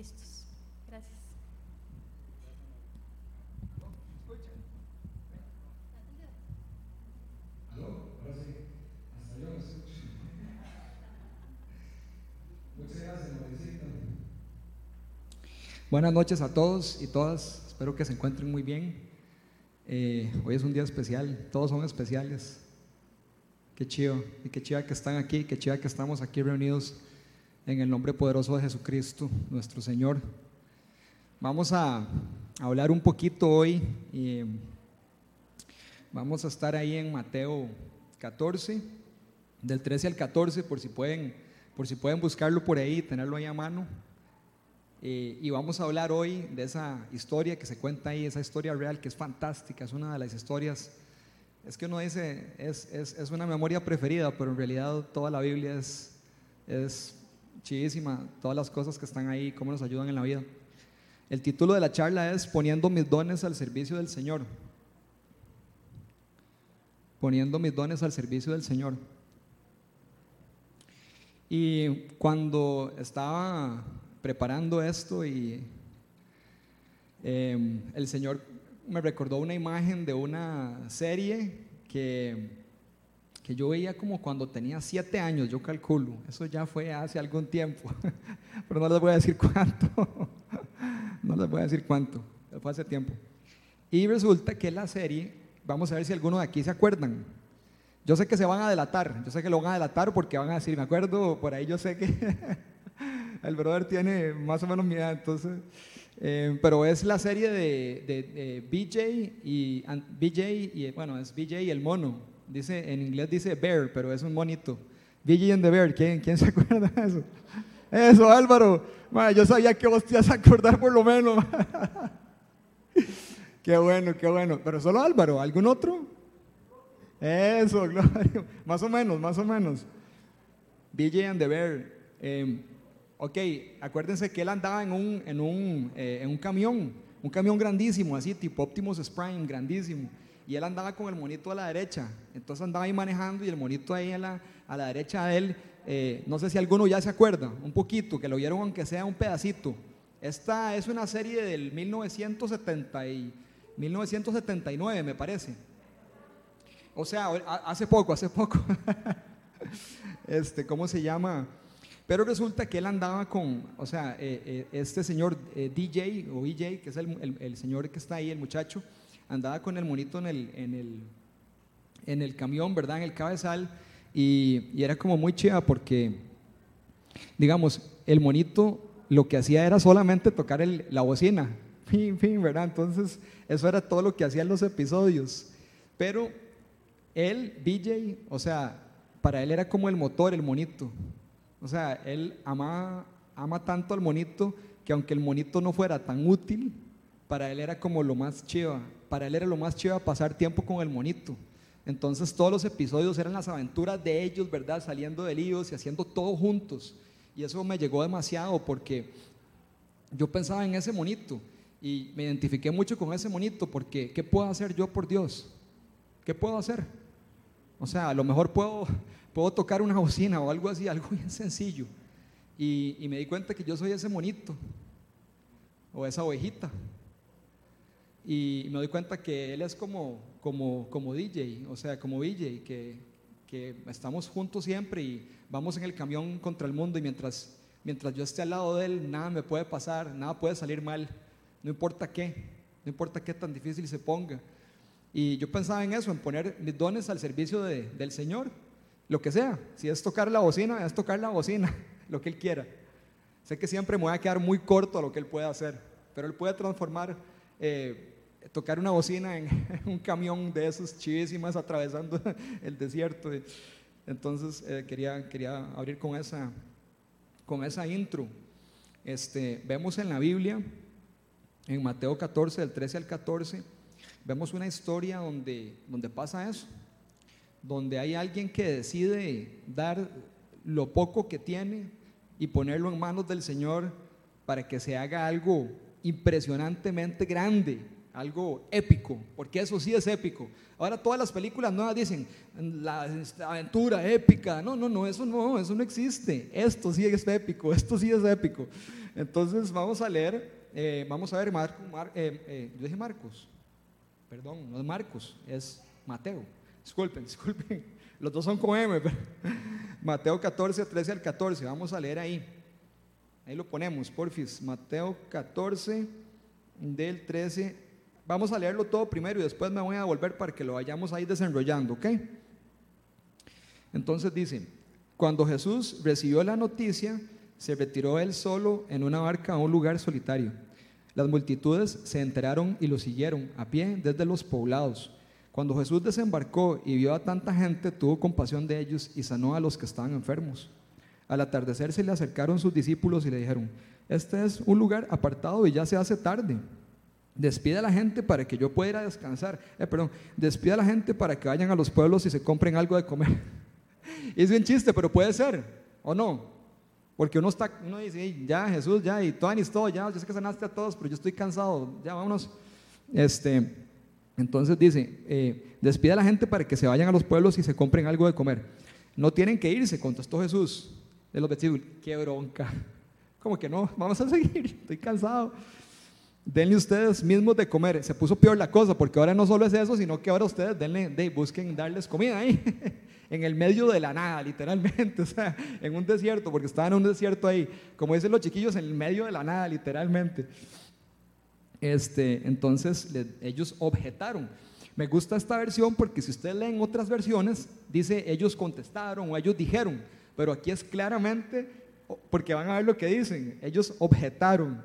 listos. Gracias. Buenas noches a todos y todas, espero que se encuentren muy bien. Eh, hoy es un día especial, todos son especiales. Qué chido, y qué chido que están aquí, qué chido que estamos aquí reunidos en el nombre poderoso de Jesucristo, nuestro Señor. Vamos a, hablar un poquito hoy vamos a estar ahí en Mateo 14, del 13 al 14, por si pueden, por si pueden buscarlo por ahí, tenerlo ahí a mano. Eh, y vamos a hablar hoy de esa historia que se cuenta ahí, esa historia real que es fantástica, es una de las historias, es que uno dice, es, es, es una memoria preferida, pero en realidad toda la Biblia es, es chidísima, todas las cosas que están ahí, cómo nos ayudan en la vida. El título de la charla es Poniendo mis dones al servicio del Señor. Poniendo mis dones al servicio del Señor. Y cuando estaba preparando esto y em, el Señor me recordó una imagen de una serie que, que yo veía como cuando tenía siete años, yo calculo, eso ya fue hace algún tiempo, pero no les voy a decir cuánto, no les voy a decir cuánto, fue hace tiempo. Y resulta que la serie, vamos a ver si alguno de aquí se acuerdan, yo sé que se van a delatar, yo sé que lo van a delatar porque van a decir, me acuerdo, por ahí yo sé que el brother tiene más o menos mi edad, entonces, eh, pero es la serie de, de, BJ y BJ y bueno, es BJ y el mono. Dice en inglés dice bear, pero es un monito. BJ and the bear, ¿quién, quién se acuerda de eso? Eso, Álvaro. yo sabía que vos te ibas a acordar por lo menos. qué bueno, qué bueno. Pero solo Álvaro, ¿algún otro? Eso, Gloria. Más o menos, más o menos. BJ and the Bear. Eh, Ok, acuérdense que él andaba en un, en un, eh, en un camión, un camión grandísimo, así tipo Optimus Prime, grandísimo. Y él andaba con el monito a la derecha. Entonces andaba ahí manejando y el monito ahí a la, a la derecha de él. Eh, no sé si alguno ya se acuerda, un poquito, que lo vieron aunque sea un pedacito. Esta es una serie del 1970 y 1979, me parece. O sea, hace poco, hace poco. este, ¿cómo se llama? Pero resulta que él andaba con, o sea, eh, eh, este señor eh, DJ o EJ, que es el, señor que está ahí, el muchacho, andaba con el monito en el, en el, en el camión, ¿verdad? En el cabezal, y, era como muy chida porque, digamos, el monito lo que hacía era solamente tocar la bocina, fin, fin, ¿verdad? Entonces, eso era todo lo que hacía en los episodios. Pero él, DJ, o sea, para él era como el motor, el monito. O sea, él ama, ama tanto al monito que aunque el monito no fuera tan útil, para él era como lo más chiva. Para él era lo más chiva pasar tiempo con el monito. Entonces todos los episodios eran las aventuras de ellos, ¿verdad? Saliendo de líos y haciendo todo juntos. Y eso me llegó demasiado porque yo pensaba en ese monito y me identifiqué mucho con ese monito porque ¿qué puedo hacer yo por Dios? ¿Qué puedo hacer? O sea, a lo mejor puedo puedo tocar una bocina o algo así, algo bien sencillo. Y, me di cuenta que yo soy ese monito o esa ovejita. Y me doy cuenta que él es como, como, como DJ, o sea, como DJ, que, que estamos juntos siempre y vamos en el camión contra el mundo y mientras, mientras yo esté al lado de él, nada me puede pasar, nada puede salir mal, no importa qué, no importa qué tan difícil se ponga. Y yo pensaba en eso, en poner mis dones al servicio de, del Señor lo que sea. Si es tocar la bocina, es tocar la bocina, lo que Él quiera. Sé que siempre me voy a quedar muy corto a lo que Él puede hacer, pero Él puede transformar, eh, tocar una bocina en, un camión de esos chivísimas atravesando el desierto. Entonces eh, quería, quería abrir con esa, con esa intro. Este, vemos en la Biblia, en Mateo 14, del 13 al 14, vemos una historia donde, donde pasa eso donde hay alguien que decide dar lo poco que tiene y ponerlo en manos del Señor para que se haga algo impresionantemente grande, algo épico, porque eso sí es épico. Ahora todas las películas nuevas dicen la aventura épica. No, no, no, eso no, eso no existe. Esto sí es épico, esto sí es épico. Entonces vamos a leer, eh, vamos a ver, Marco, eh, eh, yo dije Marcos, perdón, no es Marcos, es Mateo. Disculpen, disculpen, los dos son con M. Mateo 14, 13 al 14, vamos a leer ahí. Ahí lo ponemos, porfis. Mateo 14, del 13. Vamos a leerlo todo primero y después me voy a volver para que lo vayamos ahí desenrollando, ¿ok? Entonces dice, cuando Jesús recibió la noticia, se retiró él solo en una barca a un lugar solitario. Las multitudes se enteraron y lo siguieron a pie desde los poblados. Cuando Jesús desembarcó y vio a tanta gente, tuvo compasión de ellos y sanó a los que estaban enfermos. Al atardecer se le acercaron sus discípulos y le dijeron, este es un lugar apartado y ya se hace tarde. Despide a la gente para que yo pueda ir a descansar. Eh, perdón, despide a la gente para que vayan a los pueblos y se compren algo de comer. es un chiste, pero puede ser, ¿o no? Porque uno está, uno dice, ya Jesús, ya, y tú todo, ya, yo sé que sanaste a todos, pero yo estoy cansado, ya vámonos. Este, entonces dice, eh, despide a la gente para que se vayan a los pueblos y se compren algo de comer. No tienen que irse, contestó Jesús de los versículos. Qué bronca. Como que no, vamos a seguir, estoy cansado. Denle ustedes mismos de comer. Se puso peor la cosa, porque ahora no solo es eso, sino que ahora ustedes denle, de, busquen darles comida ahí. en el medio de la nada, literalmente, o sea, en un desierto, porque estaban en un desierto ahí, como dicen los chiquillos, en el medio de la nada, literalmente. Este, entonces ellos objetaron. Me gusta esta versión porque si ustedes leen otras versiones, dice ellos contestaron o ellos dijeron, pero aquí es claramente, porque van a ver lo que dicen, ellos objetaron.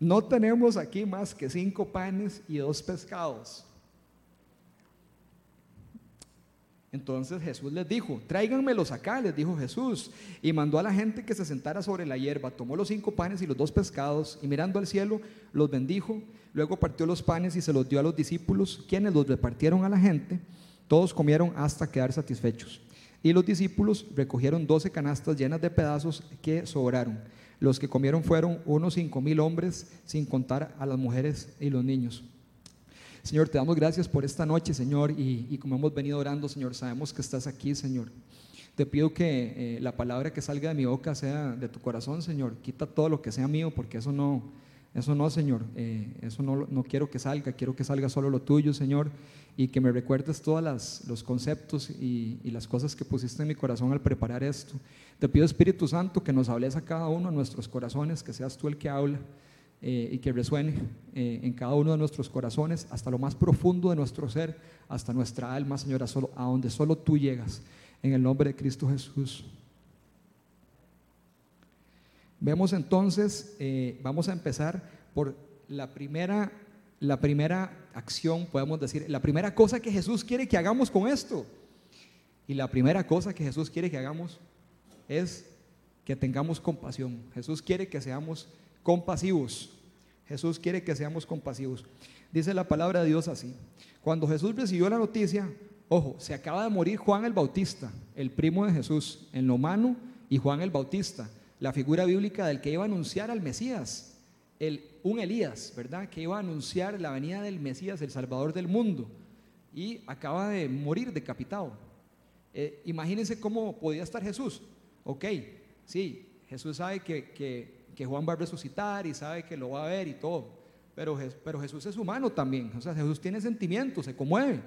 No tenemos aquí más que cinco panes y dos pescados. Entonces Jesús les dijo, tráiganmelos acá, les dijo Jesús, y mandó a la gente que se sentara sobre la hierba, tomó los cinco panes y los dos pescados, y mirando al cielo, los bendijo, luego partió los panes y se los dio a los discípulos, quienes los repartieron a la gente, todos comieron hasta quedar satisfechos. Y los discípulos recogieron doce canastas llenas de pedazos que sobraron. Los que comieron fueron unos cinco mil hombres, sin contar a las mujeres y los niños. Señor, te damos gracias por esta noche, Señor, y, como hemos venido orando, Señor, sabemos que estás aquí, Señor. Te pido que eh, la palabra que salga de mi boca sea de tu corazón, Señor. Quita todo lo que sea mío, porque eso no, eso no, Señor. Eh, eso no, no quiero que salga. Quiero que salga solo lo tuyo, Señor. Y que me recuerdes todos los conceptos y, y, las cosas que pusiste en mi corazón al preparar esto. Te pido, Espíritu Santo, que nos hables a cada uno de nuestros corazones, que seas tú el que habla. Eh, y que resuene eh, en cada uno de nuestros corazones, hasta lo más profundo de nuestro ser, hasta nuestra alma, Señora, solo, a donde solo tú llegas, en el nombre de Cristo Jesús. Vemos entonces, eh, vamos a empezar por la primera, la primera acción, podemos decir, la primera cosa que Jesús quiere que hagamos con esto. Y la primera cosa que Jesús quiere que hagamos es que tengamos compasión. Jesús quiere que seamos compasivos. Jesús quiere que seamos compasivos. Dice la palabra de Dios así. Cuando Jesús recibió la noticia, ojo, se acaba de morir Juan el Bautista, el primo de Jesús, en lo humano, y Juan el Bautista, la figura bíblica del que iba a anunciar al Mesías, el, un Elías, ¿verdad? Que iba a anunciar la venida del Mesías, el Salvador del mundo, y acaba de morir decapitado. Eh, imagínense cómo podía estar Jesús. Ok, sí, Jesús sabe que, que que Juan va a resucitar y sabe que lo va a ver y todo. Pero, pero Jesús es humano también. O sea, Jesús tiene sentimientos, se conmueve.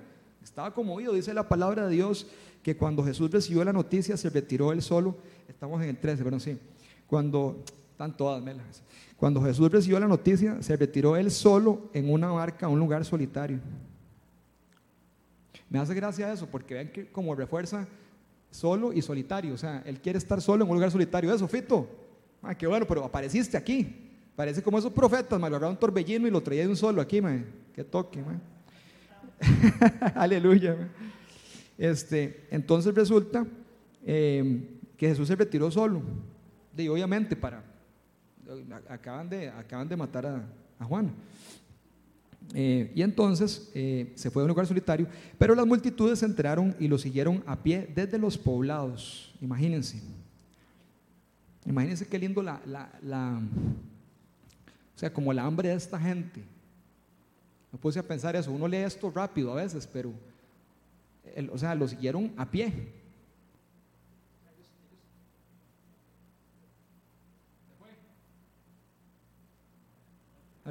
Estaba conmovido. Dice la palabra de Dios que cuando Jesús recibió la noticia se retiró él solo. Estamos en el 13, pero sí. Cuando, están todas, melas. Cuando Jesús recibió la noticia, se retiró él solo en una barca a un lugar solitario. Me hace gracia eso, porque ven que como refuerza solo y solitario. O sea, él quiere estar solo en un lugar solitario. Eso, Fito. Ah, qué bueno, pero apareciste aquí. Parece como esos profetas, me un torbellino y lo traía un solo aquí, man. Qué toque, man. Aleluya. Este, entonces resulta eh, que Jesús se retiró solo. Y obviamente para acaban de, acaban de matar a, Juan. Eh, y entonces eh, se fue a un lugar solitario, pero las multitudes se enteraron y lo siguieron a pie desde los poblados. Imagínense. Imagínense qué lindo la, la, o sea, como la hambre de esta gente. Me puse a pensar eso, uno lee esto rápido a veces, pero, o sea, lo siguieron a pie.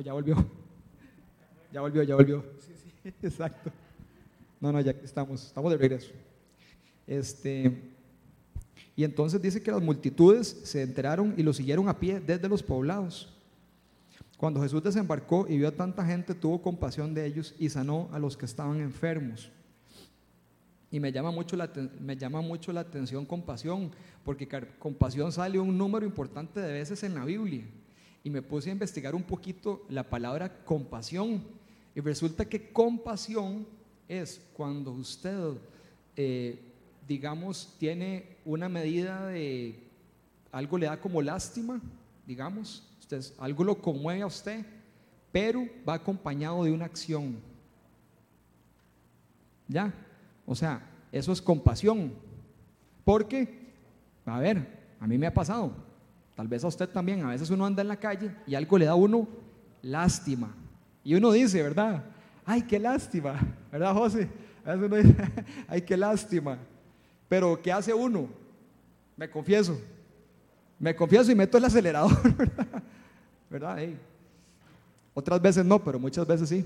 Ya volvió. Ya volvió, ya volvió. Sí, sí, exacto. No, no, ya estamos, estamos de regreso. Este, y entonces dice que las multitudes se enteraron y lo siguieron a pie desde los poblados. Cuando Jesús desembarcó y vio a tanta gente, tuvo compasión de ellos y sanó a los que estaban enfermos. Y me llama mucho la, me llama mucho la atención compasión, porque compasión sale un número importante de veces en la Biblia. Y me puse a investigar un poquito la palabra compasión. Y resulta que compasión es cuando usted, eh, digamos, tiene una medida de algo le da como lástima, digamos, usted, algo lo conmueve a usted, pero va acompañado de una acción. ¿Ya? O sea, eso es compasión. Porque, a ver, a mí me ha pasado, tal vez a usted también, a veces uno anda en la calle y algo le da a uno lástima. Y uno dice, ¿verdad? Ay, qué lástima, ¿verdad, José? A veces uno dice, ay, qué lástima. Pero, ¿qué hace uno? Me confieso. Me confieso y meto el acelerador, ¿verdad? Otras veces no, pero muchas veces sí.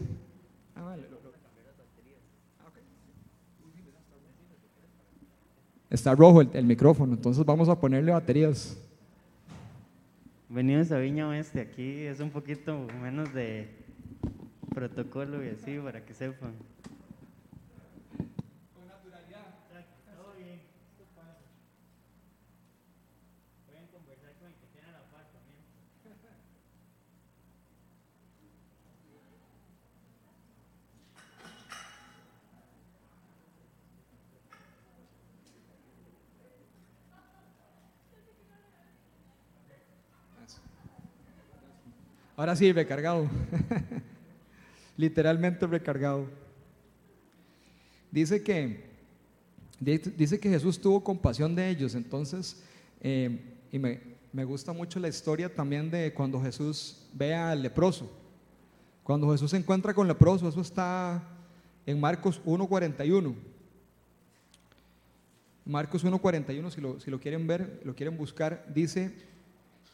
Está rojo el, micrófono, entonces vamos a ponerle baterías. Venidos a Viña Oeste, aquí es un poquito menos de protocolo y así para que sepan. Ahora sí, recargado. Literalmente recargado. Dice que, dice que Jesús tuvo compasión de ellos. Entonces, eh, y me, me gusta mucho la historia también de cuando Jesús ve al leproso. Cuando Jesús se encuentra con leproso, eso está en Marcos 1.41. Marcos 1.41, si lo, si lo quieren ver, lo quieren buscar, dice,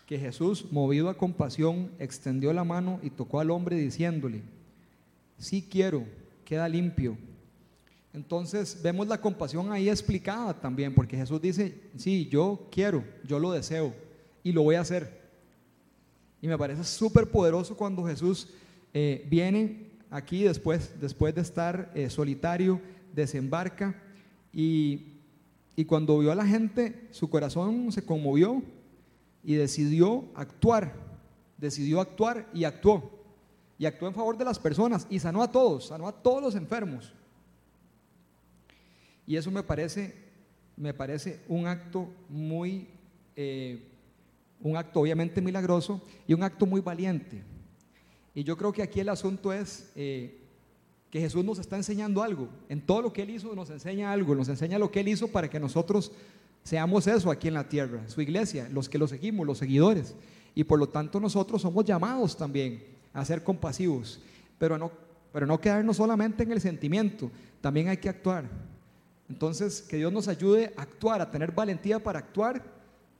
que Jesús, movido a compasión, extendió la mano y tocó al hombre diciéndole, sí quiero, queda limpio. Entonces vemos la compasión ahí explicada también, porque Jesús dice, sí, yo quiero, yo lo deseo y lo voy a hacer. Y me parece súper poderoso cuando Jesús eh, viene aquí después, después de estar eh, solitario, desembarca y, y cuando vio a la gente, su corazón se conmovió y decidió actuar, decidió actuar y actuó. Y actuó en favor de las personas y sanó a todos, sanó a todos los enfermos. Y eso me parece, me parece un acto muy, eh, un acto obviamente milagroso y un acto muy valiente. Y yo creo que aquí el asunto es eh, que Jesús nos está enseñando algo. En todo lo que Él hizo nos enseña algo, nos enseña lo que Él hizo para que nosotros Seamos eso aquí en la tierra, su iglesia, los que lo seguimos, los seguidores. Y por lo tanto nosotros somos llamados también a ser compasivos, pero no, pero no quedarnos solamente en el sentimiento, también hay que actuar. Entonces, que Dios nos ayude a actuar, a tener valentía para actuar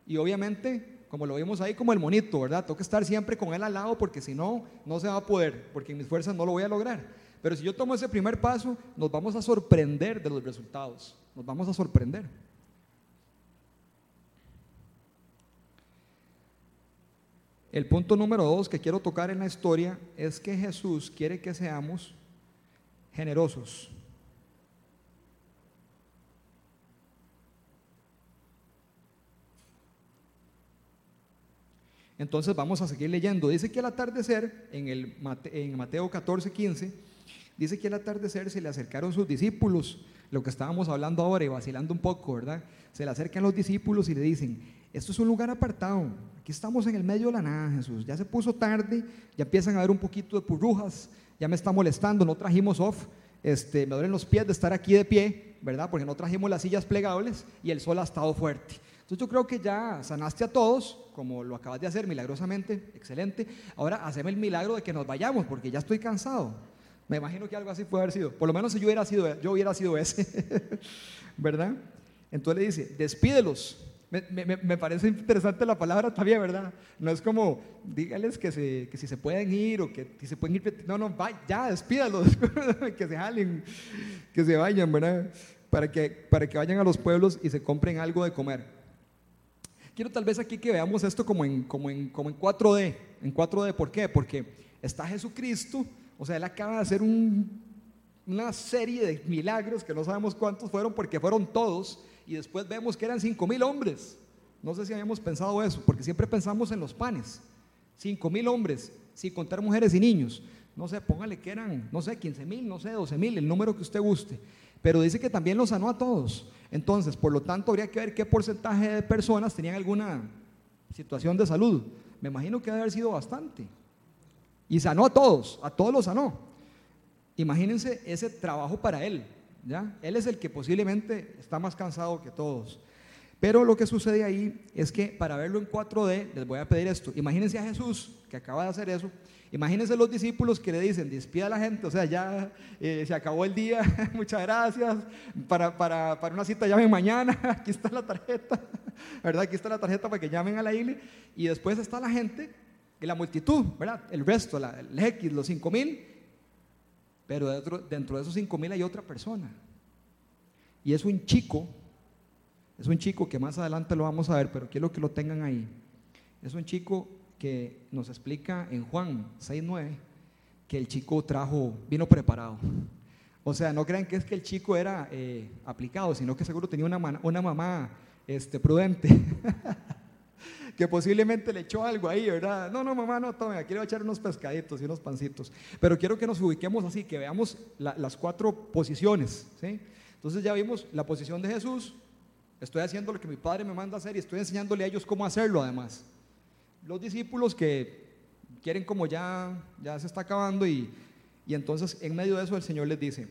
y obviamente, como lo vimos ahí, como el monito, ¿verdad? Tengo que estar siempre con Él al lado porque si no, no se va a poder, porque en mis fuerzas no lo voy a lograr. Pero si yo tomo ese primer paso, nos vamos a sorprender de los resultados, nos vamos a sorprender. El punto número dos que quiero tocar en la historia es que Jesús quiere que seamos generosos. Entonces vamos a seguir leyendo. Dice que al atardecer, en, el, en Mateo 14, 15, dice que al atardecer se le acercaron sus discípulos, lo que estábamos hablando ahora y vacilando un poco, ¿verdad? Se le acercan los discípulos y le dicen, esto es un lugar apartado, Aquí estamos en el medio de la nada, Jesús. Ya se puso tarde, ya empiezan a haber un poquito de purrujas, ya me está molestando, no trajimos off, este, me duelen los pies de estar aquí de pie, ¿verdad? Porque no trajimos las sillas plegables y el sol ha estado fuerte. Entonces yo creo que ya sanaste a todos, como lo acabas de hacer milagrosamente, excelente. Ahora haceme el milagro de que nos vayamos, porque ya estoy cansado. Me imagino que algo así puede haber sido. Por lo menos si yo hubiera sido, yo hubiera sido ese, ¿verdad? Entonces le dice, despídelos Me, me, me, parece interesante la palabra también, ¿verdad? No es como, dígales que, se, que si se pueden ir o que si se pueden ir. No, no, vaya, ya, despídalos, que se jalen, que se vayan, ¿verdad? Para que, para que vayan a los pueblos y se compren algo de comer. Quiero tal vez aquí que veamos esto como en, como en, como en 4D. En 4D, ¿por qué? Porque está Jesucristo, o sea, Él acaba de hacer un, una serie de milagros que no sabemos cuántos fueron porque fueron todos y después vemos que eran cinco mil hombres. No sé si habíamos pensado eso, porque siempre pensamos en los panes. Cinco mil hombres, sin contar mujeres y niños. No sé, póngale que eran, no sé, 15 mil, no sé, 12 mil, el número que usted guste. Pero dice que también los sanó a todos. Entonces, por lo tanto, habría que ver qué porcentaje de personas tenían alguna situación de salud. Me imagino que debe haber sido bastante. Y sanó a todos, a todos los sanó. Imagínense ese trabajo para él. Él es el que posiblemente está más cansado que todos. Pero lo que sucede ahí es que para verlo en 4D, les voy a pedir esto. Imagínense a Jesús, que acaba de hacer eso. Imagínense los discípulos que le dicen, despida a la gente, o sea, ya eh, se acabó el día, muchas gracias, para, para, para, una cita llamen mañana, aquí está la tarjeta, ¿verdad? Aquí está la tarjeta para que llamen a la iglesia. Y después está la gente, la multitud, ¿verdad? El resto, la, el X, los 5 mil, pero dentro, dentro de esos 5 mil hay otra persona. Y es un chico, es un chico que más adelante lo vamos a ver, pero quiero que lo tengan ahí. Es un chico que nos explica en Juan 6.9 que el chico trajo, vino preparado. O sea, no crean que es que el chico era eh, aplicado, sino que seguro tenía una, una mamá este, prudente. que posiblemente le echó algo ahí, ¿verdad? No, no, mamá, no, tome, quiero echar unos pescaditos y unos pancitos. Pero quiero que nos ubiquemos así, que veamos las cuatro posiciones, ¿sí? Entonces ya vimos la posición de Jesús, estoy haciendo lo que mi padre me manda a hacer y estoy enseñándole a ellos cómo hacerlo además. Los discípulos que quieren como ya, ya se está acabando y, y entonces en medio de eso el Señor les dice,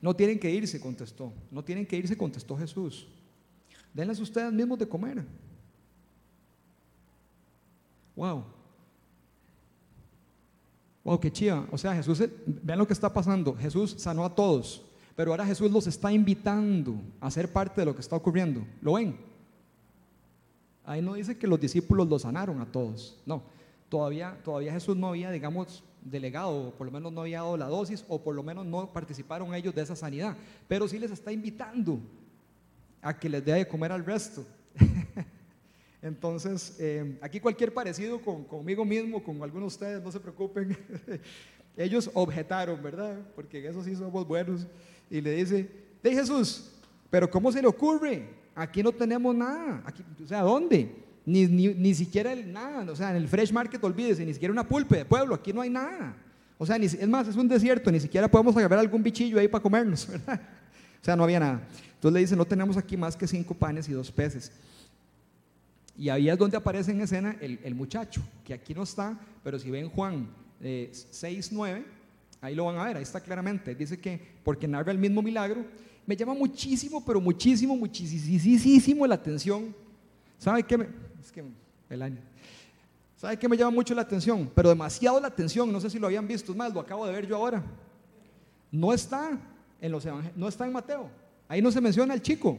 no tienen que irse, contestó, no tienen que irse, contestó Jesús. Denles ustedes mismos de comer. Wow. Wow, qué chiva. O sea, Jesús, vean lo que está pasando. Jesús sanó a todos, pero ahora Jesús los está invitando a ser parte de lo que está ocurriendo. ¿Lo ven? Ahí no dice que los discípulos los sanaron a todos. No, todavía, todavía Jesús no había, digamos, delegado, o por lo menos no había dado la dosis, o por lo menos no participaron ellos de esa sanidad. Pero sí les está invitando a que les dé de comer al resto. Entonces, eh, aquí cualquier parecido con, conmigo mismo, con algunos de ustedes, no se preocupen. Ellos objetaron, ¿verdad? Porque eso sí somos buenos. Y le dice, de Jesús, pero ¿cómo se le ocurre? Aquí no tenemos nada. Aquí, o sea, ¿dónde? Ni, ni, ni siquiera el, nada. O sea, en el Fresh Market, olvídese, ni siquiera una pulpe de pueblo. Aquí no hay nada. O sea, ni, es más, es un desierto. Ni siquiera podemos agarrar algún bichillo ahí para comernos, ¿verdad? O sea, no había nada. Entonces le dice, no tenemos aquí más que cinco panes y dos peces. Y ahí es donde aparece en escena el, muchacho, que aquí no está, pero si ven Juan eh, 6, 9, ahí lo van a ver, ahí está claramente. Dice que porque narra el mismo milagro, me llama muchísimo, pero muchísimo, muchísimo la atención. ¿Sabe qué? Me, es que el año. ¿Sabe qué me llama mucho la atención? Pero demasiado la atención, no sé si lo habían visto, más, lo acabo de ver yo ahora. No está en los no está en Mateo. Ahí no se menciona el chico.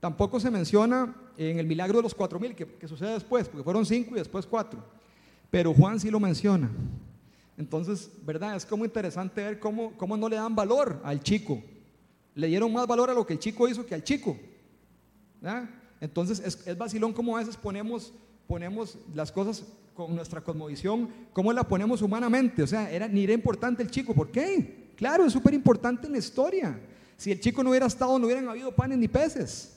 Tampoco se menciona en el milagro de los cuatro mil, que, sucede después, porque fueron cinco y después cuatro. Pero Juan sí lo menciona. Entonces, ¿verdad? Es como interesante ver cómo, cómo no le dan valor al chico. Le dieron más valor a lo que el chico hizo que al chico. Entonces, es, es vacilón como a veces ponemos, ponemos las cosas con nuestra cosmovisión, cómo la ponemos humanamente. O sea, era, ni era importante el chico. ¿Por qué? Claro, es súper importante en la historia. Si el chico no hubiera estado, no hubieran habido panes ni peces.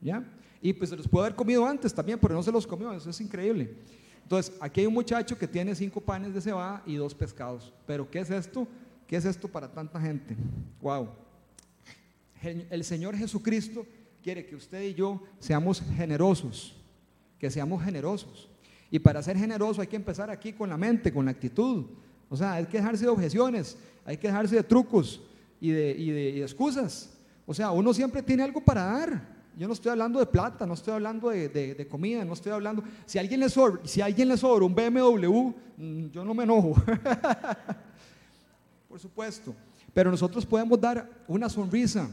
¿Ya? Y pues se los puede haber comido antes también, pero no se los comió, eso es increíble. Entonces, aquí hay un muchacho que tiene cinco panes de cebada y dos pescados. Pero, ¿qué es esto? ¿Qué es esto para tanta gente? Wow. El Señor Jesucristo quiere que usted y yo seamos generosos, que seamos generosos. Y para ser generoso hay que empezar aquí con la mente, con la actitud. O sea, hay que dejarse de objeciones, hay que dejarse de trucos y de, y de excusas. O sea, uno siempre tiene algo para dar. Yo no estoy hablando de plata, no estoy hablando de, comida, no estoy hablando... Si alguien le sobra, si alguien le sobra un BMW, mm, yo no me enojo. Por supuesto. Pero nosotros podemos dar una sonrisa,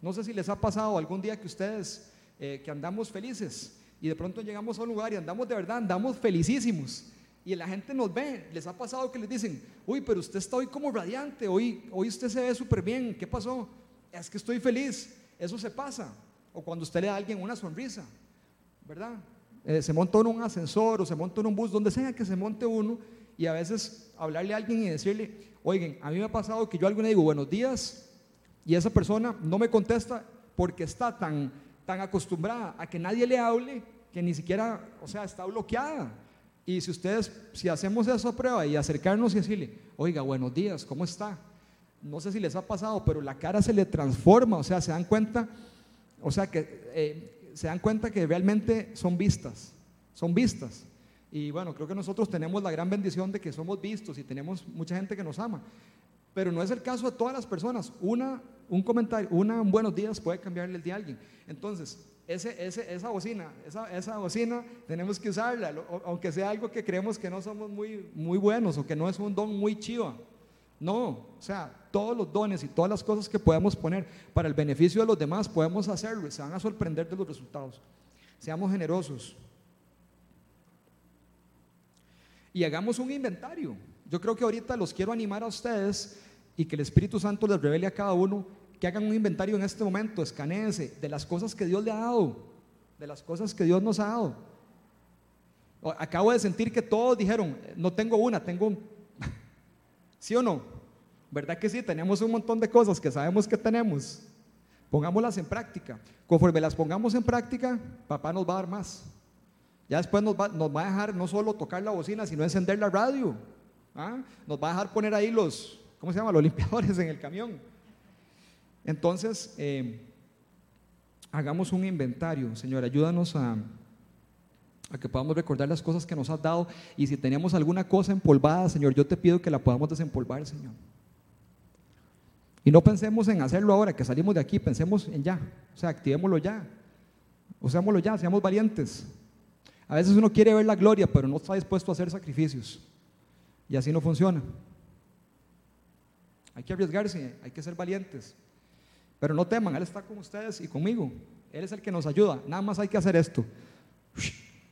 No sé si les ha pasado algún día que ustedes, eh, que andamos felices y de pronto llegamos a un lugar y andamos de verdad, andamos felicísimos. Y la gente nos ve, les ha pasado que les dicen, uy, pero usted está hoy como radiante, hoy, hoy usted se ve súper bien, ¿qué pasó? Es que estoy feliz, eso se pasa. O cuando usted le da a alguien una sonrisa, ¿verdad? Eh, se monta uno en un ascensor o se monta en un bus, donde sea que se monte uno, y a veces hablarle a alguien y decirle, oigan, a mí me ha pasado que yo a alguien le digo buenos días y esa persona no me contesta porque está tan, tan acostumbrada a que nadie le hable que ni siquiera, o sea, está bloqueada. Y si ustedes, si hacemos esa prueba y acercarnos y decirle, oiga, buenos días, ¿cómo está? No sé si les ha pasado, pero la cara se le transforma, o sea, se dan cuenta, o sea, que eh, se dan cuenta que realmente son vistas, son vistas. Y bueno, creo que nosotros tenemos la gran bendición de que somos vistos y tenemos mucha gente que nos ama. Pero no es el caso de todas las personas. Una, un comentario, una un buenos días puede cambiarle el día a alguien. Entonces, ese, ese, esa bocina, esa, esa, bocina tenemos que usarla, aunque sea algo que creemos que no somos muy, muy buenos o que no es un don muy chiva. No, o sea, todos los dones y todas las cosas que podemos poner para el beneficio de los demás, podemos hacerlo y se van a sorprender de los resultados. Seamos generosos. Y hagamos un inventario. Yo creo que ahorita los quiero animar a ustedes y que el Espíritu Santo les revele a cada uno que hagan un inventario en este momento, escaneense de las cosas que Dios le ha dado, de las cosas que Dios nos ha dado. Acabo de sentir que todos dijeron, no tengo una, tengo un... ¿Sí o no? ¿Verdad que sí? Tenemos un montón de cosas que sabemos que tenemos. Pongámoslas en práctica. Conforme las pongamos en práctica, papá nos va a dar más. Ya después nos va, nos va a dejar no solo tocar la bocina, sino encender la radio. ¿ah? Nos va a dejar poner ahí los, ¿cómo se llama? Los limpiadores en el camión. Entonces, eh, hagamos un inventario, Señor, ayúdanos a, a que podamos recordar las cosas que nos has dado y si tenemos alguna cosa empolvada, Señor, yo te pido que la podamos desempolvar, Señor. Y no pensemos en hacerlo ahora que salimos de aquí, pensemos en ya, o sea, activémoslo ya, usémoslo ya, seamos valientes. A veces uno quiere ver la gloria, pero no está dispuesto a hacer sacrificios. Y así no funciona. Hay que arriesgarse, hay que ser valientes. Pero no teman, Él está con ustedes y conmigo. Él es el que nos ayuda. Nada más hay que hacer esto.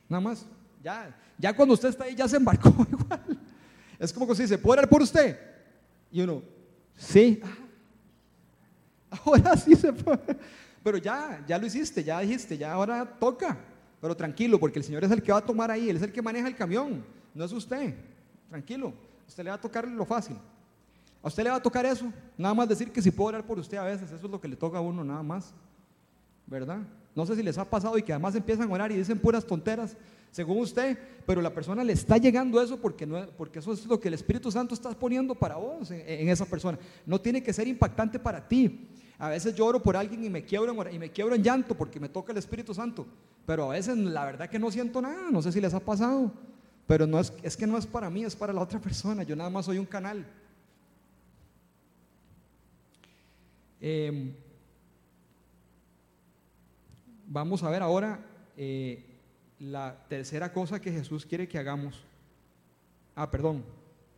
Nada más. Ya, ya cuando usted está ahí, ya se embarcó. Es como que se dice, ¿puedo orar por usted? Y uno, sí. Ahora sí se puede. Pero ya, ya lo hiciste, ya dijiste, ya ahora toca. Pero tranquilo, porque el Señor es el que va a tomar ahí, Él es el que maneja el camión, no es usted. Tranquilo, usted le va a tocar lo fácil. A usted le va a tocar eso, nada más decir que si puedo orar por usted a veces, eso es lo que le toca a uno, nada más. ¿Verdad? No sé si les ha pasado y que además empiezan a orar y dicen puras tonteras, según usted, pero la persona le está llegando eso porque, no, porque eso es lo que el Espíritu Santo está poniendo para vos en, esa persona. No tiene que ser impactante para ti. A veces lloro por alguien y me quiebro en, y me quiebro en llanto porque me toca el Espíritu Santo, pero a veces la verdad que no siento nada, no sé si les ha pasado, pero no es, es que no es para mí, es para la otra persona, yo nada más soy un canal. Em, vamos a ver ahora eh, la tercera cosa que Jesús quiere que hagamos. Ah, perdón.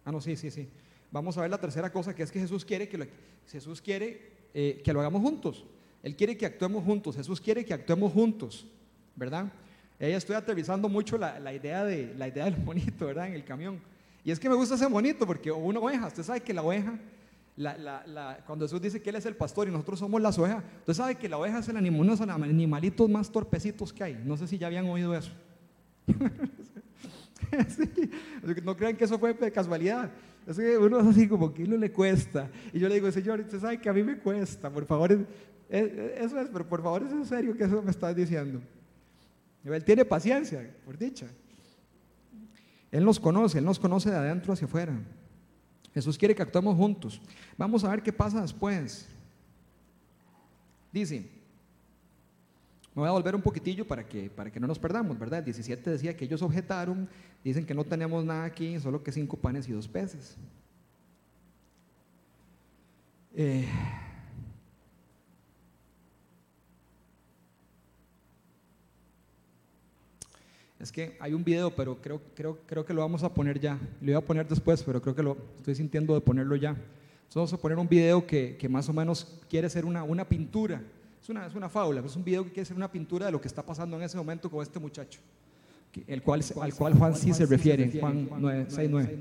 Ah, no, sí, sí, sí. Vamos a ver la tercera cosa que es que Jesús quiere que lo, Jesús quiere eh, que lo hagamos juntos. Él quiere que actuemos juntos. Jesús quiere que actuemos juntos, ¿verdad? Ella estoy aterrizando mucho la, la, idea de, la idea del monito, ¿verdad? En el camión. Y es que me gusta ese monito porque una oveja, usted sabe que la oveja cuando Jesús dice que Él es el pastor y nosotros somos las ovejas, usted sabe que la oveja es el animal, uno de los animalitos más torpecitos que hay. No sé si ya habían oído eso. no crean que eso fue de casualidad. Es que uno es así como no le cuesta. Y yo le digo, Señor, usted sabe que a mí me cuesta, por favor. eso es, pero por favor, es en serio que eso me estás diciendo. Él tiene paciencia, por dicha. Él nos conoce, Él nos conoce de adentro hacia afuera. Jesús quiere que actuemos juntos. Vamos a ver qué pasa después. Dice, me voy a volver un poquitillo para que, para que no nos perdamos, ¿verdad? El 17 decía que ellos objetaron, dicen que no tenemos nada aquí, solo que cinco panes y dos peces. Eh, Es que hay un video, pero creo, creo, creo que lo vamos a poner ya. Lo iba a poner después, pero creo que lo estoy sintiendo de ponerlo ya. Entonces vamos a poner un video que, que más o menos quiere ser una, una pintura Es una, es una fábula, es un video que quiere ser una pintura de lo que está pasando en ese momento con este muchacho, que- el cual, al cual Juan sí se refiere, en Juan 9, 6, 9.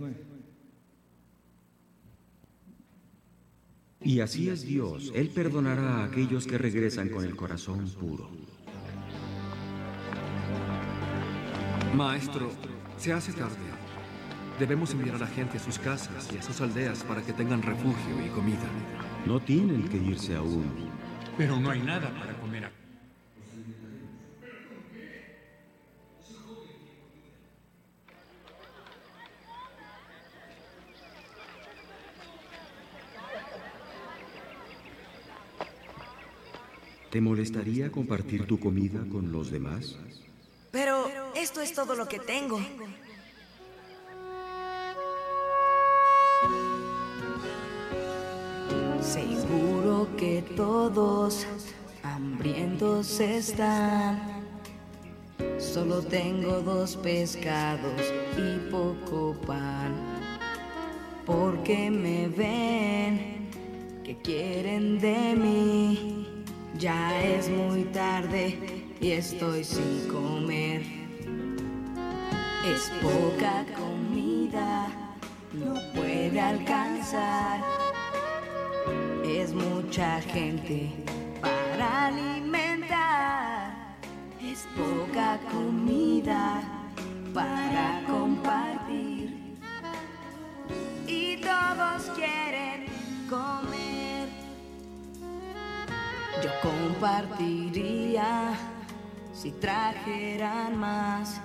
Y así es Dios, Él perdonará a aquellos que regresan con el corazón puro. Maestro, se hace tarde. Debemos enviar a la gente a sus casas y a sus aldeas para que tengan refugio y comida. No tienen que irse aún. Pero no hay nada para comer aquí. ¿Te molestaría compartir tu comida con los demás? Pero esto es todo lo que tengo. Seguro que todos hambrientos están. Solo tengo dos pescados y poco pan. Porque me ven que quieren de mí. Ya es muy tarde y estoy sin comer. Es poca comida, no puede alcanzar. Mucha gente para alimentar. Es poca comida para compartir. Y todos quieren comer. Yo compartiría si trajeran más.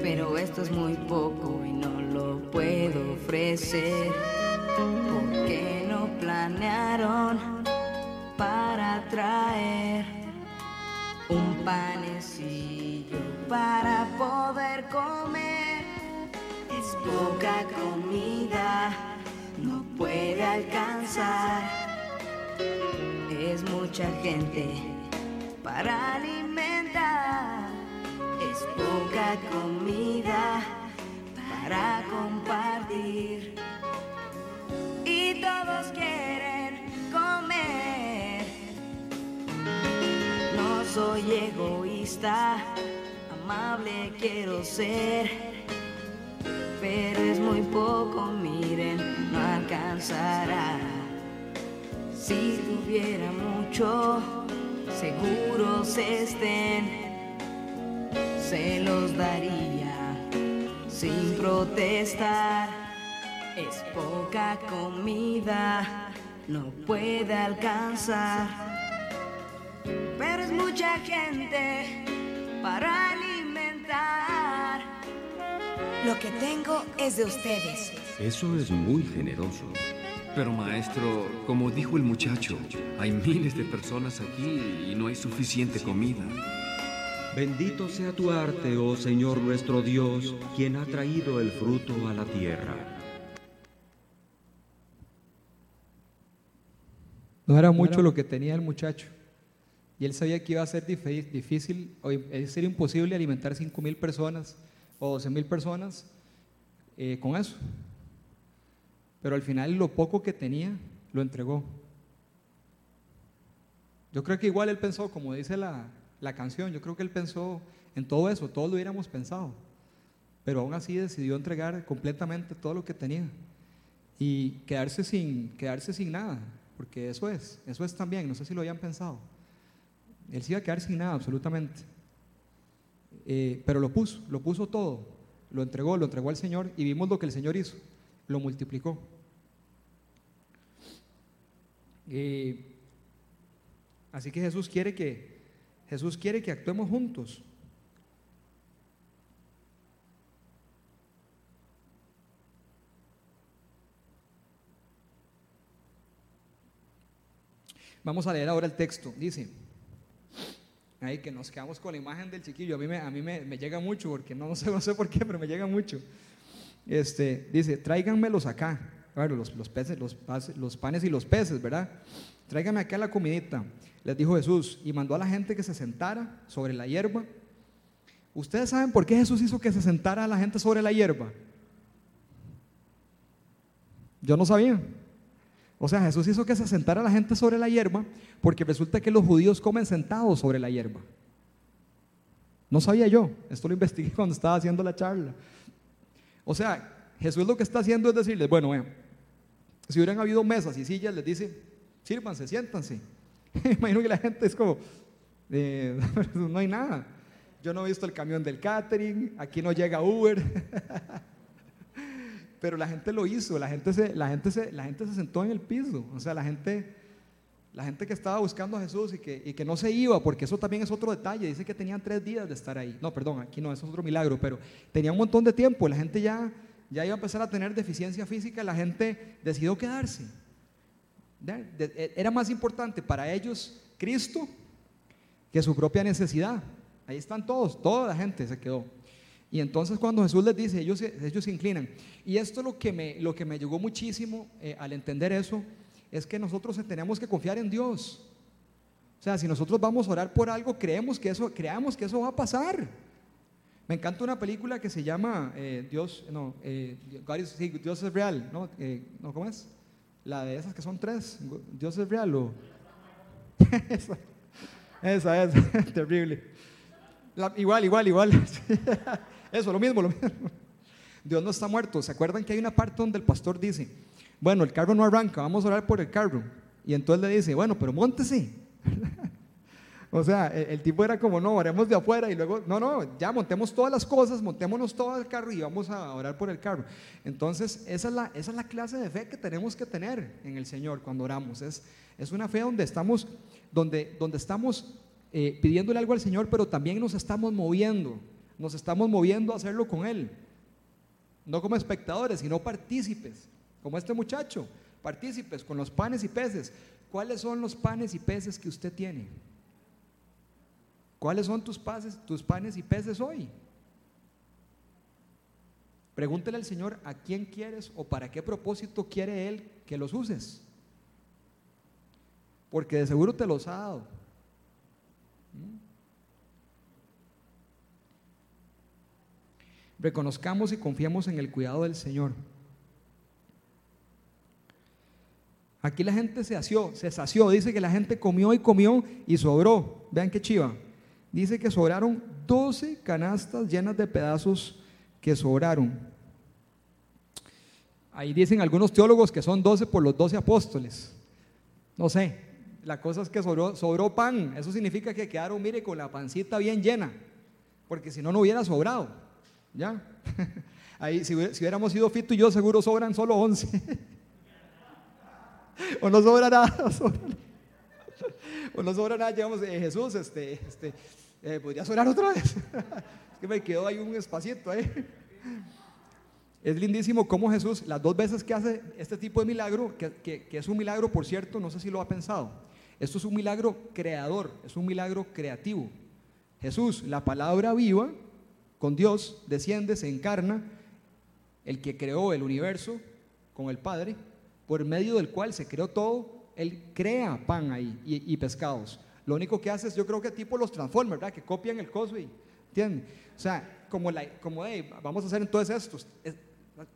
Pero esto es muy poco y no lo puedo ofrecer. Porque planearon para traer un panecillo para poder comer. Es poca comida, no puede alcanzar. Es mucha gente para alimentar. Es poca comida soy egoísta, amable quiero ser. Pero es muy poco, miren, no alcanzará. Si tuviera mucho, seguros estén, se los daría sin protestar. Es poca comida, no puede alcanzar, mucha gente para alimentar. Lo que tengo es de ustedes. Eso es muy generoso. Pero maestro, como dijo el muchacho, hay miles de personas aquí y no hay suficiente comida. Bendito sea tu arte, oh Señor nuestro Dios, quien ha traído el fruto a la tierra. No era mucho lo que tenía el muchacho. Y él sabía que iba a ser dif- difícil, o a ser imposible alimentar 5 mil personas o 12 mil personas eh, con eso. Pero al final lo poco que tenía lo entregó. Yo creo que igual él pensó, como dice la, la canción, yo creo que él pensó en todo eso, todos lo hubiéramos pensado. Pero aún así decidió entregar completamente todo lo que tenía y quedarse sin, quedarse sin nada, porque eso es, eso es también, no sé si lo habían pensado. Él se iba a quedar sin nada, absolutamente. Eh, pero lo puso, lo puso todo, lo entregó, lo entregó al Señor y vimos lo que el Señor hizo, lo multiplicó. Eh, así que Jesús quiere que Jesús quiere que actuemos juntos. Vamos a leer ahora el texto. Dice, ahí que nos quedamos con la imagen del chiquillo. A mí me, a mí me, me llega mucho, porque no, sé, no sé por qué, pero me llega mucho. Este, dice, tráiganmelos acá. Claro, los, los peces, los, panes y los peces, ¿verdad? Tráiganme acá la comidita. Les dijo Jesús y mandó a la gente que se sentara sobre la hierba. ¿Ustedes saben por qué Jesús hizo que se sentara a la gente sobre la hierba? Yo no sabía. O sea, Jesús hizo que se sentara la gente sobre la hierba porque resulta que los judíos comen sentados sobre la hierba. No sabía yo, esto lo investigué cuando estaba haciendo la charla. O sea, Jesús lo que está haciendo es decirles, bueno, vean, si hubieran habido mesas y sillas, les dice, sírvanse, siéntanse. Imagino que la gente es como, eh, no hay nada. Yo no he visto el camión del catering, aquí no llega Uber. Pero la gente lo hizo, la gente se, la gente se, la gente se sentó en el piso. O sea, la gente, la gente que estaba buscando a Jesús y que, y que no se iba, porque eso también es otro detalle. Dice que tenían tres días de estar ahí. No, perdón, aquí no, eso es otro milagro, pero tenía un montón de tiempo. La gente ya, ya iba a empezar a tener deficiencia física, la gente decidió quedarse. E, era más importante para ellos Cristo que su propia necesidad. Ahí están todos, toda la gente se quedó. Y entonces cuando Jesús les dice, ellos, ellos se inclinan. Y esto lo que me, lo que me llegó muchísimo eh, al entender eso, es que nosotros tenemos que confiar en Dios. O sea, si nosotros vamos a orar por algo, creemos que eso, creamos que eso va a pasar. Me encanta una película que se llama eh, Dios, no, eh, Dios es real, ¿no? ¿no? ¿Cómo es? La de esas que son tres, Dios es real o... esa, esa es terrible. igual, igual, igual. Eso, lo mismo, lo mismo. Dios no está muerto. ¿Se acuerdan que hay una parte donde el pastor dice, bueno, el carro no arranca, vamos a orar por el carro? Y entonces le dice, bueno, pero montese. o sea, el, tipo era como, no, oremos de afuera y luego, no, no, ya montemos todas las cosas, montémonos todo el carro y vamos a orar por el carro. Entonces, esa es la, esa es la clase de fe que tenemos que tener en el Señor cuando oramos. Es, es una fe donde estamos, donde, donde estamos eh, pidiéndole algo al Señor, pero también nos estamos moviendo nos estamos moviendo a hacerlo con Él. No como espectadores, sino partícipes, como este muchacho, partícipes con los panes y peces. ¿Cuáles son los panes y peces que usted tiene? ¿Cuáles son tus, panes, tus panes y peces hoy? Pregúntele al Señor a quién quieres o para qué propósito quiere Él que los uses. Porque de seguro te los ha dado. Reconozcamos y confiemos en el cuidado del Señor. Aquí la gente se sació, se sació, dice que la gente comió y comió y sobró. Vean qué chiva. Dice que sobraron 12 canastas llenas de pedazos que sobraron. Ahí dicen algunos teólogos que son 12 por los 12 apóstoles. No sé, la cosa es que sobró pan. Eso significa que quedaron, mire, con la pancita bien llena. Porque si no, no hubiera sobrado. ¿Ya? Ahí, si, hubiéramos sido Fito y yo, seguro sobran solo 11. o no sobra nada. O no sobra nada, llegamos, eh, Jesús, este, este, eh, podría sobrar otra vez. es que me quedó ahí un espacito ahí. Es lindísimo cómo Jesús, las dos veces que hace este tipo de milagro, que, que, es un milagro, por cierto, no sé si lo ha pensado, esto es un milagro creador, es un milagro creativo. Jesús, la palabra viva, con Dios, desciende, se encarna, el que creó el universo con el Padre, por medio del cual se creó todo, Él crea pan ahí y, pescados. Lo único que hace es, yo creo que tipo los Transformers, ¿verdad? Que copian el coso y, ¿entienden? O sea, como, como vamos a hacer entonces estos. Es,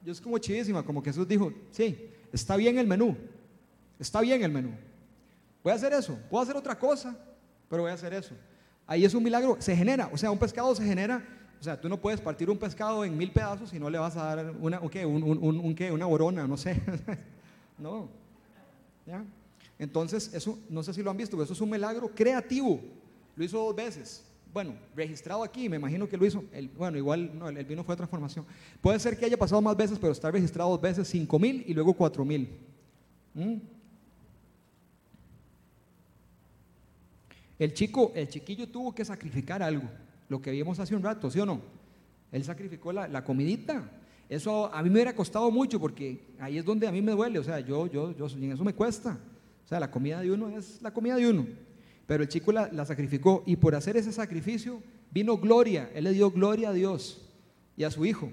yo es como chidísima, como Jesús dijo, sí, está bien el menú, está bien el menú. Voy a hacer eso, puedo hacer otra cosa, pero voy a hacer eso. Ahí es un milagro, se genera, o sea, un pescado se genera o sea, tú no puedes partir un pescado en mil pedazos y no le vas a dar una, ¿qué? Un, un, un, ¿qué? una borona, no sé. no. ¿Ya? Entonces, eso, no sé si lo han visto, pero eso es un milagro creativo. Lo hizo dos veces. Bueno, registrado aquí, me imagino que lo hizo. El, bueno, igual no, el, vino fue transformación. Puede ser que haya pasado más veces, pero está registrado dos veces, cinco mil y luego cuatro mil. ¿Mm? El chico, el chiquillo tuvo que sacrificar algo lo que vimos hace un rato, ¿sí o no? Él sacrificó la, comidita. Eso a mí me hubiera costado mucho porque ahí es donde a mí me duele, o sea, yo, yo, yo, en eso me cuesta. O sea, la comida de uno es la comida de uno. Pero el chico la, sacrificó y por hacer ese sacrificio vino gloria. Él le dio gloria a Dios y a su hijo.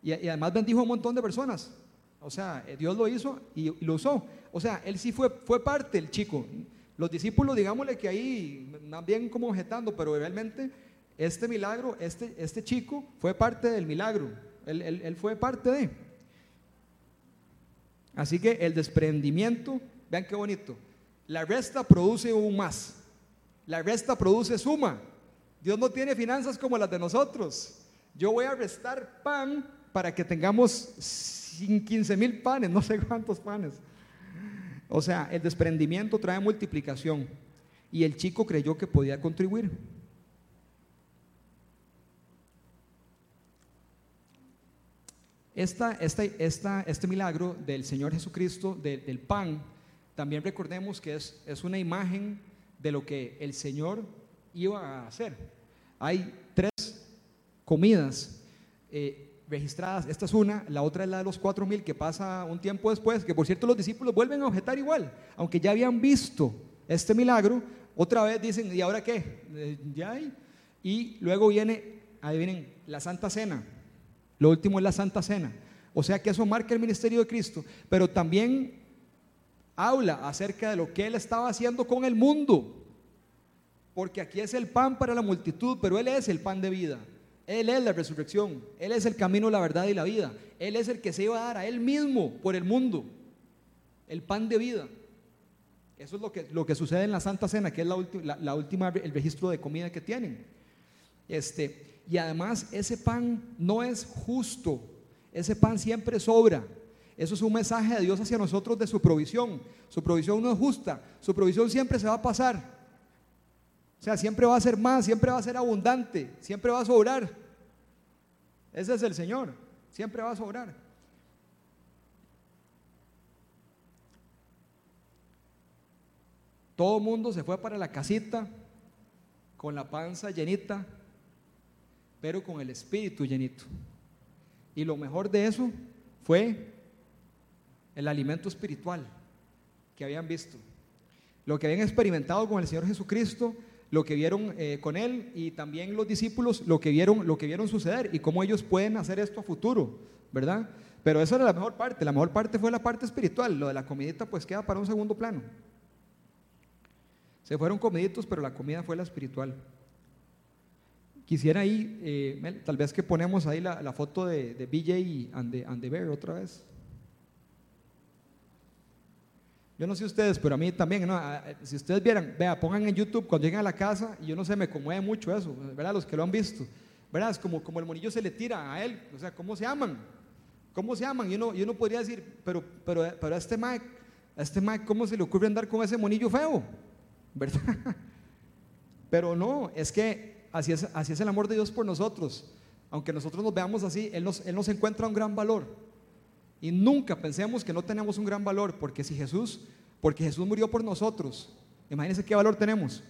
Y, además bendijo a un montón de personas. O sea, Dios lo hizo y, lo usó. O sea, él sí fue, fue parte, el chico. Los discípulos, digámosle que ahí, bien como objetando, pero realmente este milagro, este, este chico fue parte del milagro. Él, fue parte de. Así que el desprendimiento, vean qué bonito, la resta produce un más, la resta produce suma. Dios no tiene finanzas como las de nosotros. Yo voy a restar pan para que tengamos 15 mil panes, no sé cuántos panes. O sea, el desprendimiento trae multiplicación y el chico creyó que podía contribuir. Esta, esta, esta, este milagro del Señor Jesucristo, de- del pan, también recordemos que es, es una imagen de lo que el Señor iba a hacer. Hay tres comidas eh, registradas. Esta es una, la otra es la de los cuatro mil que pasa un tiempo después, que por cierto los discípulos vuelven a objetar igual, aunque ya habían visto este milagro, otra vez dicen, ¿y ahora qué? Eh. Y luego viene, ahí vienen, la Santa Cena. Lo último es la Santa Cena. O sea que eso marca el ministerio de Cristo, pero también habla acerca de lo que Él estaba haciendo con el mundo. Porque aquí es el pan para la multitud, pero Él es el pan de vida. Él es la resurrección. Él es el camino, la verdad y la vida. Él es el que se iba a dar a Él mismo por el mundo. El pan de vida. Eso es lo que, lo que sucede en la Santa Cena, que es la, la última, el registro de comida que tienen. Este, y además ese pan no es justo. Ese pan siempre sobra. Eso es un mensaje de Dios hacia nosotros de su provisión. Su provisión no es justa. Su provisión siempre se va a pasar. O sea, siempre va a ser más, siempre va a ser abundante, siempre va a sobrar. Ese es el Señor, siempre va a sobrar. Todo el mundo se fue para la casita con la panza llenita, pero con el espíritu llenito. Y lo mejor de eso fue el alimento espiritual que habían visto lo que habían experimentado con el Señor Jesucristo, lo que vieron eh, con Él y también los discípulos, lo que, vieron, lo que vieron suceder y cómo ellos pueden hacer esto a futuro, ¿verdad? Pero esa era la mejor parte, la mejor parte fue la parte espiritual, lo de la comidita pues queda para un segundo plano. Se fueron comiditos, pero la comida fue la espiritual. Quisiera ahí, eh, tal vez que ponemos ahí la, foto de, de BJ y and Bear otra vez. Yo no sé ustedes, pero a mí también, ¿no? Si ustedes vieran, vea, pongan en YouTube cuando lleguen a la casa, y yo no sé, me conmueve mucho eso, ¿verdad? Los que lo han visto, ¿verdad? Es como, como el monillo se le tira a él, o sea, ¿cómo se aman? ¿Cómo se aman? Y uno, y uno podría decir, pero, pero, pero a este Mike, este Mike, ¿cómo se le ocurre andar con ese monillo feo? ¿Verdad? Pero no, es que así es, así es el amor de Dios por nosotros. Aunque nosotros nos veamos así, Él nos, Él nos encuentra un gran valor. Y nunca pensemos que no tenemos un gran valor, porque si Jesús, porque Jesús murió por nosotros, imagínense qué valor tenemos.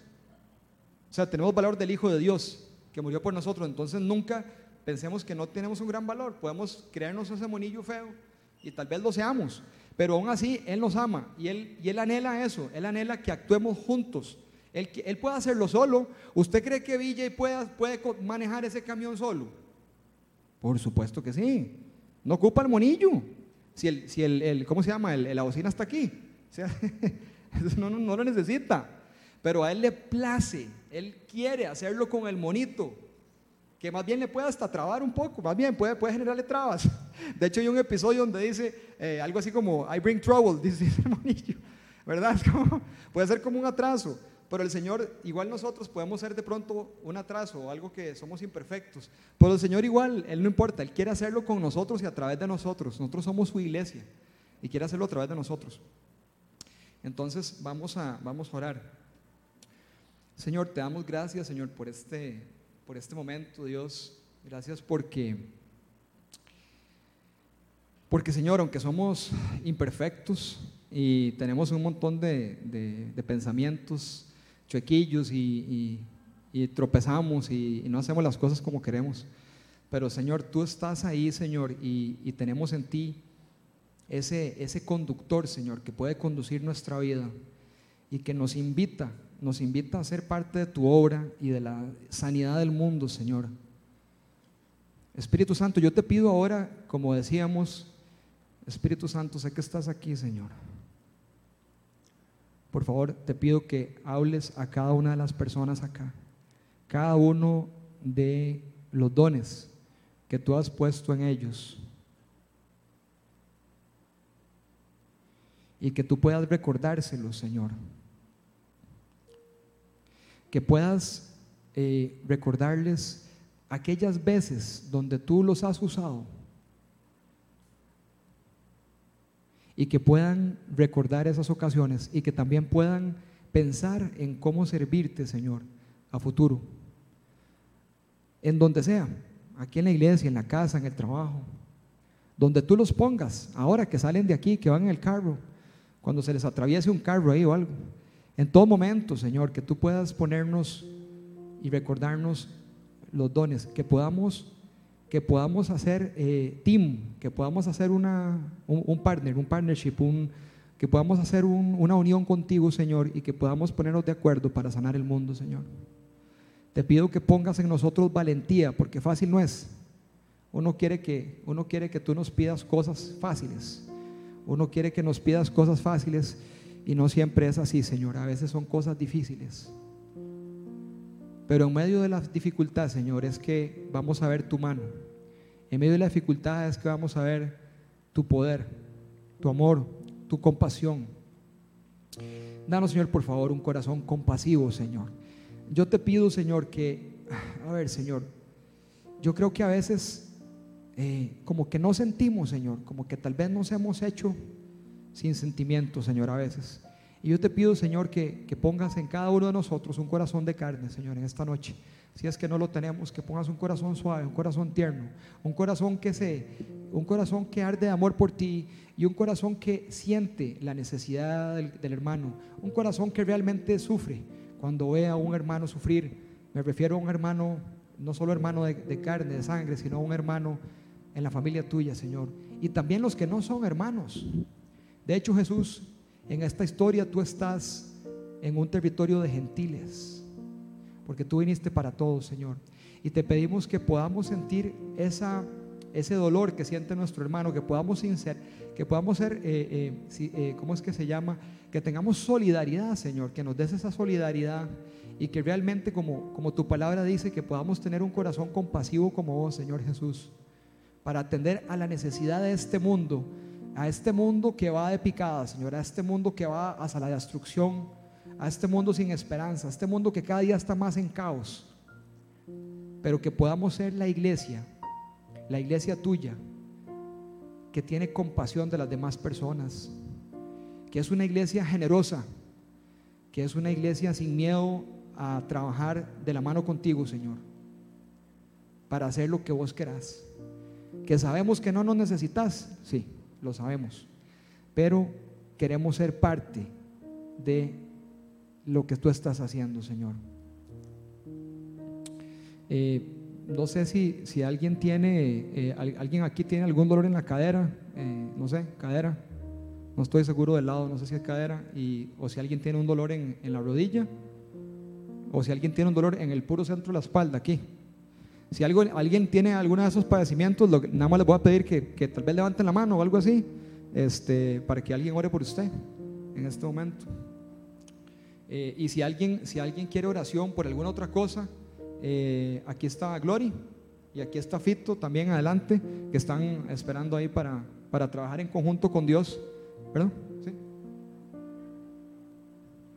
O sea, tenemos valor del Hijo de Dios, que murió por nosotros. Entonces nunca pensemos que no tenemos un gran valor. Podemos creernos ese monillo feo y tal vez lo seamos. Pero aún así, Él nos ama y Él, y él anhela eso. Él anhela que actuemos juntos. Él, puede hacerlo solo. ¿Usted cree que Villa puede, puede manejar ese camión solo? Por supuesto que sí. No ocupa el monillo. Si el, si el, el- ¿cómo se llama? El, la bocina está aquí. O sea, no lo necesita. Pero a él le place. Él quiere hacerlo con el monito. Que más bien le puede hasta trabar un poco. Más bien puede, puede generarle trabas. De hecho, hay un episodio donde dice eh, algo así como I bring trouble, dice el monillo. ¿Verdad? Es como- puede ser como un atraso. Pero el Señor, igual nosotros podemos ser de pronto un atraso o algo que somos imperfectos. Pero el Señor igual, Él no importa, Él quiere hacerlo con nosotros y a través de nosotros. Nosotros somos su iglesia y quiere hacerlo a través de nosotros. Entonces vamos a, vamos a orar. Señor, te damos gracias, Señor, por este, por este momento, Dios. Gracias porque, porque Señor, aunque somos imperfectos y tenemos un montón de, de- de pensamientos chuequillos y, tropezamos y, y no hacemos las cosas como queremos, pero Señor, tú estás ahí, Señor, y, y tenemos en ti ese, ese conductor, Señor, que puede conducir nuestra vida y que nos invita, nos invita a ser parte de tu obra y de la sanidad del mundo, Señor. Espíritu Santo, yo te pido ahora, como decíamos, Espíritu Santo, sé que estás aquí, Señor. Por favor, te pido que hables a cada una de las personas acá, cada uno de los dones que tú has puesto en ellos. y que tú puedas recordárselo, Señor. Que puedas eh, recordarles aquellas veces donde tú los has usado y que puedan recordar esas ocasiones y que también puedan pensar en cómo servirte, Señor, a futuro. En donde sea, aquí en la iglesia, en la casa, en el trabajo, donde tú los pongas, ahora que salen de aquí, que van en el carro, cuando se les atraviese un carro ahí o algo. En todo momento, Señor, que tú puedas ponernos y recordarnos los dones, que podamos, que podamos hacer eh, team, que podamos hacer una, un, partner, un partnership, un, que podamos hacer una unión contigo, Señor, y que podamos ponernos de acuerdo para sanar el mundo, Señor. Te pido que pongas en nosotros valentía, porque fácil no es. Uno quiere que, uno quiere que tú nos pidas cosas fáciles. Uno quiere que nos pidas cosas fáciles y no siempre es así, Señor. A veces son cosas difíciles. Pero en medio de la dificultad, Señor, es que vamos a ver tu mano. En medio de la dificultad es que vamos a ver tu poder, tu amor, tu compasión. Danos, Señor, por favor, un corazón compasivo, Señor. Yo te pido, Señor, que, a ver, Señor, yo creo que a veces eh, como que no sentimos, Señor, como que tal vez nos hemos hecho sin sentimiento, Señor, a veces. Y yo te pido, Señor, que, que, pongas en cada uno de nosotros un corazón de carne, Señor, en esta noche. Si es que no lo tenemos, que pongas un corazón suave, un corazón tierno, un corazón que se, un corazón que arde de amor por ti y un corazón que siente la necesidad del, hermano, un corazón que realmente sufre cuando ve a un hermano sufrir. Me refiero a un hermano, no solo hermano de, de carne, de sangre, sino a un hermano en la familia tuya, Señor. Y también los que no son hermanos. De hecho, Jesús, en esta historia tú estás en un territorio de gentiles, porque tú viniste para todos, Señor. Y te pedimos que podamos sentir ese dolor que siente nuestro hermano, que podamos ser, que podamos ser, eh, eh, eh, ¿cómo es que se llama? Que tengamos solidaridad, Señor, que nos des esa solidaridad y que realmente, como, como tu palabra dice, que podamos tener un corazón compasivo como vos, Señor Jesús para atender a la necesidad de este mundo, a este mundo que va de picada, Señor, a este mundo que va hacia la destrucción, a este mundo sin esperanza, a este mundo que cada día está más en caos, pero que podamos ser la iglesia, la iglesia tuya, que tiene compasión de las demás personas, que es una iglesia generosa, que es una iglesia sin miedo a trabajar de la mano contigo, Señor, para hacer lo que vos querás. Que sabemos que no nos necesitas, sí, lo sabemos. Pero queremos ser parte de lo que tú estás haciendo, Señor. Eh, no sé si, si alguien tiene, eh, alguien aquí tiene algún dolor en la cadera, eh, no sé, cadera, no estoy seguro del lado, no sé si es cadera, y, o si alguien tiene un dolor en, en la rodilla, o si alguien tiene un dolor en el puro centro de la espalda, aquí. Si algo, alguien tiene alguno de esos padecimientos, nada más les voy a pedir que, tal vez levanten la mano o algo así, este, para que alguien ore por usted en este momento. Eh, y si alguien, si alguien quiere oración por alguna otra cosa, eh, aquí está Glory y aquí está Fito también adelante, que están esperando ahí para, para trabajar en conjunto con Dios, ¿verdad?